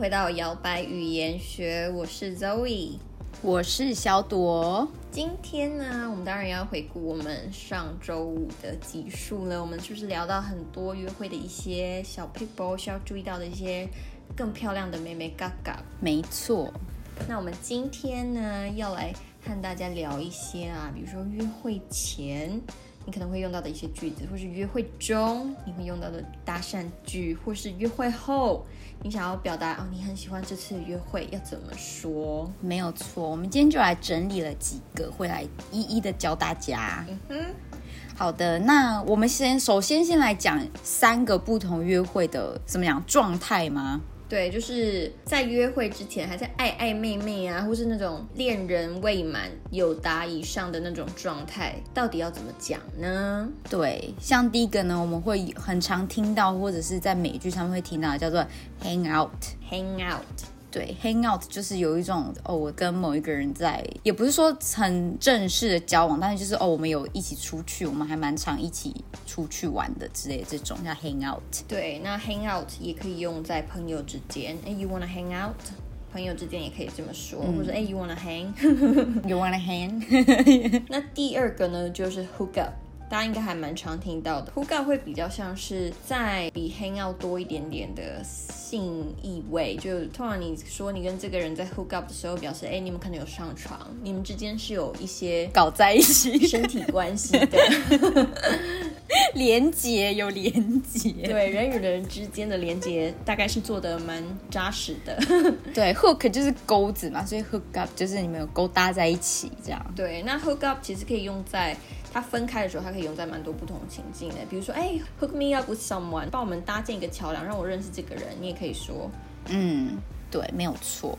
回到摇摆语言学，我是 Zoe，我是小朵。今天呢，我们当然要回顾我们上周五的集数了。我们是不是聊到很多约会的一些小 people 需要注意到的一些更漂亮的妹妹嘎嘎？没错。那我们今天呢，要来和大家聊一些啊，比如说约会前。你可能会用到的一些句子，或是约会中你会用到的搭讪句，或是约会后你想要表达哦，你很喜欢这次的约会要怎么说？没有错，我们今天就来整理了几个，会来一一的教大家。嗯哼，好的，那我们先首先先来讲三个不同约会的怎么样状态吗？对，就是在约会之前还在爱爱妹妹啊，或是那种恋人未满有达以上的那种状态，到底要怎么讲呢？对，像第一个呢，我们会很常听到，或者是在美剧上面会听到，叫做 hang out，hang out。对，hang out 就是有一种哦，我跟某一个人在，也不是说很正式的交往，但是就是哦，我们有一起出去，我们还蛮常一起出去玩的之类这种叫 hang out。对，那 hang out 也可以用在朋友之间，哎，you wanna hang out？朋友之间也可以这么说，或者哎，you wanna hang？you wanna hang？那第二个呢，就是 hook up。大家应该还蛮常听到的，hook up 会比较像是在比 hang out 多一点点的性意味。就通常你说你跟这个人在 hook up 的时候，表示哎，你们可能有上床，你们之间是有一些搞在一起身体关系的 连接，有连接。对，人与人之间的连接大概是做的蛮扎实的。对，hook 就是钩子嘛，所以 hook up 就是你们有勾搭在一起这样。对，那 hook up 其实可以用在。它分开的时候，它可以用在蛮多不同的情境的，比如说，哎，hook me up with someone，帮我们搭建一个桥梁，让我认识这个人。你也可以说，嗯，对，没有错。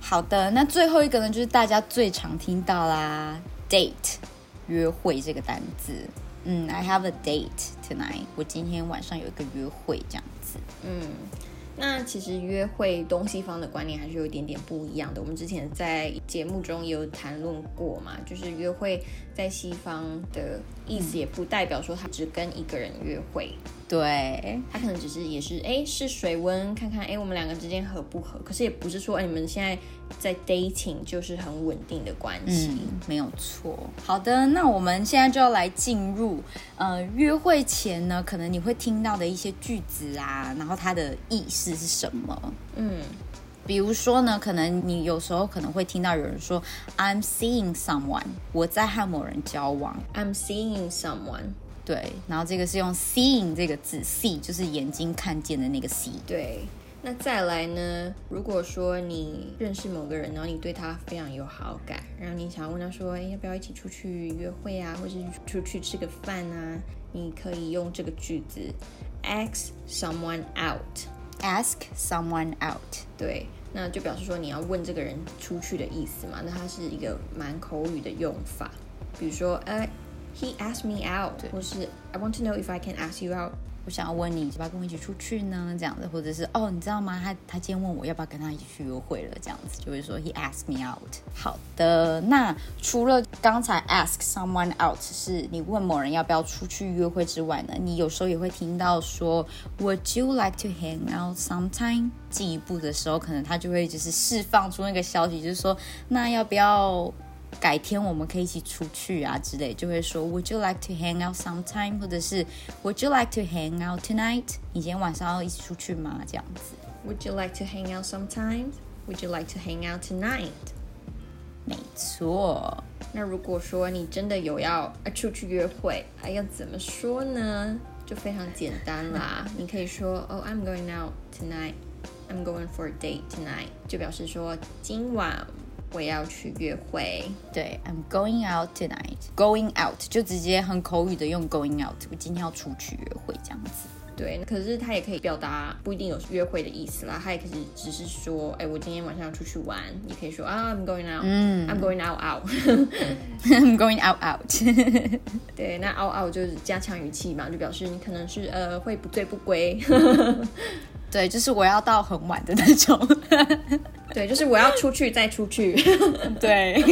好的，那最后一个呢，就是大家最常听到啦，date，约会这个单字。嗯，I have a date tonight，我今天晚上有一个约会，这样子。嗯。那其实约会东西方的观念还是有一点点不一样的。我们之前在节目中有谈论过嘛，就是约会在西方的意思也不代表说他只跟一个人约会。对他可能只是也是哎试水温，看看哎我们两个之间合不合。可是也不是说哎你们现在在 dating 就是很稳定的关系，没有错。好的，那我们现在就要来进入呃约会前呢，可能你会听到的一些句子啊，然后它的意思是什么？嗯，比如说呢，可能你有时候可能会听到有人说 I'm seeing someone，我在和某人交往。I'm seeing someone。对，然后这个是用 seeing 这个字，see 就是眼睛看见的那个 see。对，那再来呢？如果说你认识某个人，然后你对他非常有好感，然后你想要问他说，哎，要不要一起出去约会啊，或是出去吃个饭啊？你可以用这个句子，ask someone out，ask someone out。对，那就表示说你要问这个人出去的意思嘛？那它是一个蛮口语的用法，比如说，哎。He asked me out，或是 I want to know if I can ask you out。我想要问你，要不要跟我一起出去呢？这样子，或者是哦，你知道吗？他他今天问我要不要跟他一起去约会了，这样子就会说 He asked me out。好的，那除了刚才 ask someone out 是你问某人要不要出去约会之外呢，你有时候也会听到说 Would you like to hang out sometime？进一步的时候，可能他就会就是释放出那个消息，就是说那要不要？改天我们可以一起出去啊之类，就会说 Would you like to hang out sometime？或者是 Would you like to hang out tonight？你今天晚上要一起出去吗？这样子。Would you like to hang out sometime？Would you like to hang out tonight？没错。那如果说你真的有要出去约会，还要怎么说呢？就非常简单啦。你可以说 Oh, I'm going out tonight. I'm going for a date tonight. 就表示说今晚。我要去约会。对，I'm going out tonight. Going out 就直接很口语的用 going out。我今天要出去约会这样子。对，可是它也可以表达不一定有约会的意思啦。它也可以只是说，哎，我今天晚上要出去玩。你可以说啊，I'm going out. 嗯，I'm going out out. I'm going out out. 对，那 out out 就是加强语气嘛，就表示你可能是呃会不醉不归。对，就是我要到很晚的那种。对，就是我要出去再出去。对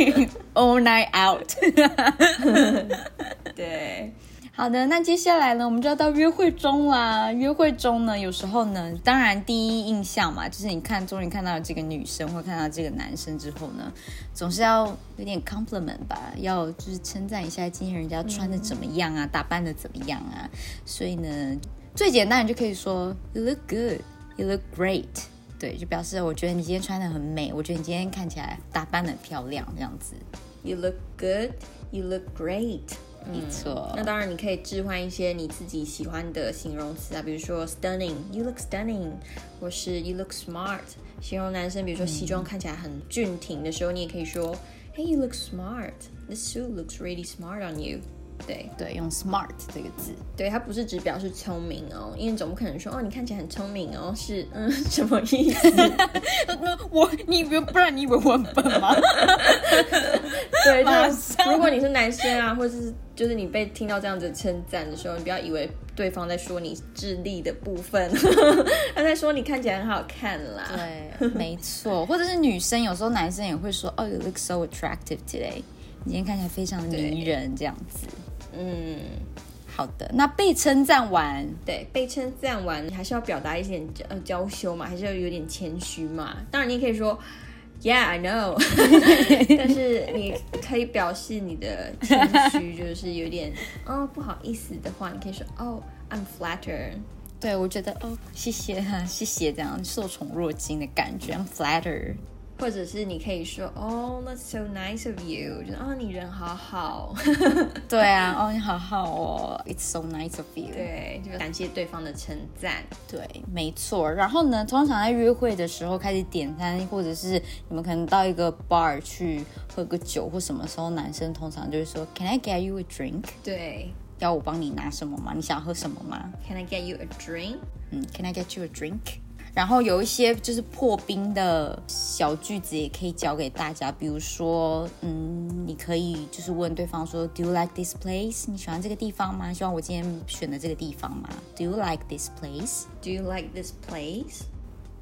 ，all night out。对，好的，那接下来呢，我们就要到约会中啦。约会中呢，有时候呢，当然第一印象嘛，就是你看，终于看到这个女生或看到这个男生之后呢，总是要有点 compliment 吧，要就是称赞一下今天人家穿的怎么样啊，打扮的怎么样啊。所以呢，最简单你就可以说 You look good, you look great。对，就表示我觉得你今天穿的很美，我觉得你今天看起来打扮的漂亮，这样子。You look good. You look great. 没错。那当然，你可以置换一些你自己喜欢的形容词啊，比如说 stunning，you look stunning，或是 you look smart，形容男生，比如说西装看起来很俊挺的时候，你也可以说，Hey，you look smart，this suit looks really smart on you。对对，用 smart 这个字。对，它不是只表示聪明哦，因为总不可能说哦，你看起来很聪明哦，是嗯什么意思？我 你以为不然你以为我很笨吗？对，就是如果你是男生啊，或者是就是你被听到这样子称赞的时候，你不要以为对方在说你智力的部分，他在说你看起来很好看啦。对，没错，或者是女生有时候男生也会说，哦，you look so attractive today，你今天看起来非常的迷人，这样子。嗯，好的，那被称赞完，对，被称赞完，你还是要表达一些呃娇羞嘛，还是要有点谦虚嘛。当然，你也可以说。Yeah, I know。但是你可以表示你的谦虚，就是有点哦不好意思的话，你可以说哦、I'm flattered。对我觉得哦，谢谢哈，谢谢，这样受宠若惊的感觉，I'm flattered。或者是你可以说哦、t h a t s so nice of you，就是哦，你人好好，对啊，哦，你好好哦，It's so nice of you。对，就感谢对方的称赞。对，没错。然后呢，通常在约会的时候开始点餐，或者是你们可能到一个 bar 去喝个酒或什么时候，男生通常就是说，Can I get you a drink？对要我帮你拿什么吗？你想喝什么吗？，Can I get you a drink？嗯，Can I get you a drink？然后有一些就是破冰的小句子也可以教给大家，比如说，嗯，你可以就是问对方说，Do you like this place？你喜欢这个地方吗？希望我今天选的这个地方吗？Do you like this place？Do you like this place？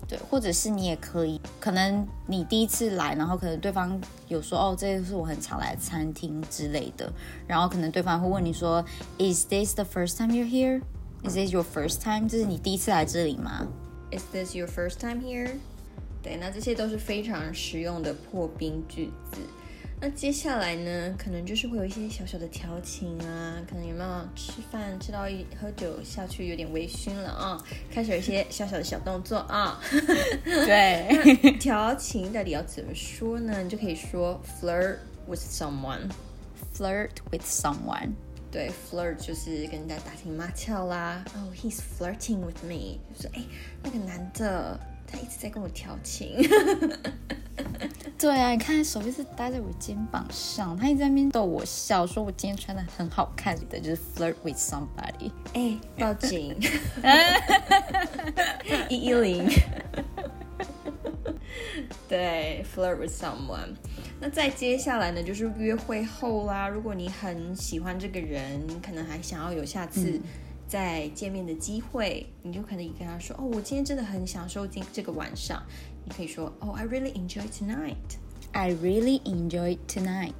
对，或者是你也可以，可能你第一次来，然后可能对方有说哦，这是我很常来的餐厅之类的，然后可能对方会问你说，Is this the first time you're here? Is this your first time? 这是你第一次来这里吗？Is this your first time here？对，那这些都是非常实用的破冰句子。那接下来呢，可能就是会有一些小小的调情啊，可能有没有吃饭吃到一喝酒下去有点微醺了啊，开始有一些小小的小动作啊。对，调情到底要怎么说呢？你就可以说 flirt with someone。flirt with someone。对，flirt 就是跟人家打情骂俏啦。哦、h e s flirting with me，就是哎，那个男的他一直在跟我调情。对啊，你看手一直搭在我肩膀上，他一直在那边逗我笑，说我今天穿的很好看的，就是 flirt with somebody。哎，报警！一一零。对，flirt with someone。那再接下来呢，就是约会后啦。如果你很喜欢这个人，你可能还想要有下次再见面的机会，你就可以跟他说：“哦，我今天真的很享受今这个晚上。”你可以说：“哦、i really enjoy tonight。I really enjoyed tonight。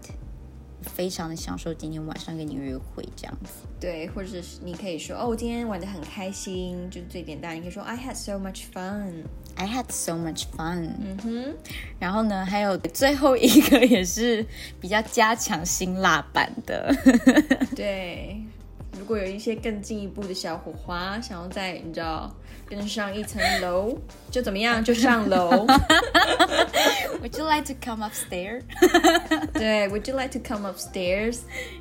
非常的享受今天晚上跟你约会这样子。”对，或者是你可以说：“哦，我今天玩的很开心。”就是最简单，你可以说：“I had so much fun。I had so much fun。”嗯哼。然后呢，还有最后一个也是比较加强辛辣版的。对，如果有一些更进一步的小火花，想要在你知道更上一层楼，就怎么样？就上楼。Would you like to come upstairs？对，Would you like to come upstairs？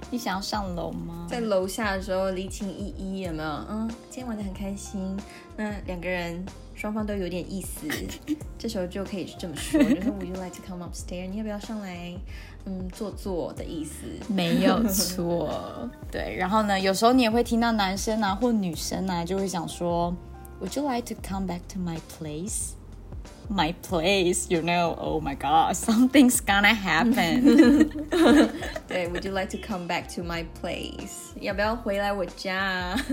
你想要上楼吗？在楼下的时候离情依依，有没有？嗯，今天玩的很开心。那两个人双方都有点意思，这时候就可以这么说，就是 Would you like to come upstairs？你要不要上来？嗯，坐坐的意思。没有错，对。然后呢，有时候你也会听到男生啊或女生啊就会想说，Would you like to come back to my place? My place, you know? Oh my God, something's gonna happen. 对，Would you like to come back to my place？要不要回来我家啊？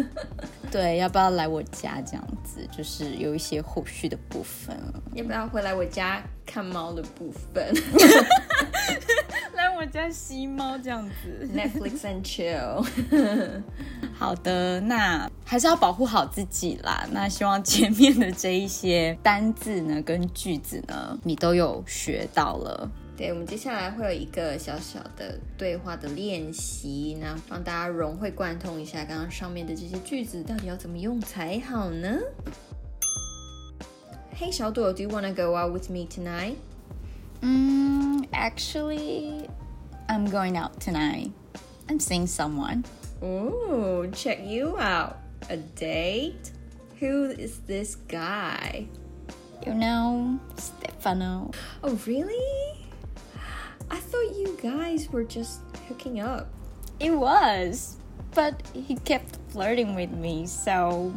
对，要不要来我家？这样子就是有一些后续的部分。要不要回来我家看猫的部分来我家吸猫这样子。 ？Netflix and chill。 好的，那还是要保护好自己啦。那希望前面的这一些单字呢，跟句子呢，你都有学到了。对，我们接下来会有一个小小的对话的练习，那帮大家融会贯通一下刚刚上面的这些句子，到底要怎么用才好呢？Hey，小朵，Do you wanna go out with me tonight？嗯，Actually, I'm going out tonight. I'm seeing someone. Oh, check you out. A date? Who is this guy? You know, Stefano. Oh, really? I thought you guys were just hooking up. It was, but he kept flirting with me, so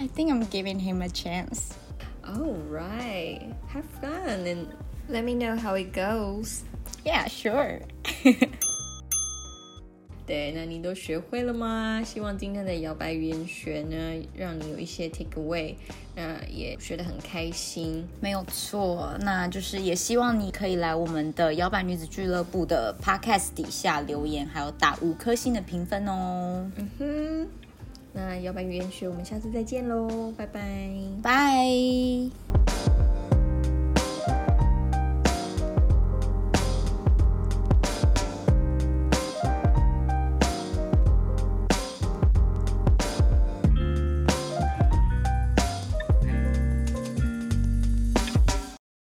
I think I'm giving him a chance. Oh, right. Have fun and let me know how it goes. Yeah, sure. 对，那你都学会了吗？希望今天的摇摆语言学呢，让你有一些 take away，那也学得很开心。没有错，那就是也希望你可以来我们的摇摆女子俱乐部的 podcast 底下留言，还有打五颗星的评分哦。嗯哼，那摇摆语言学我们下次再见喽，拜拜，拜。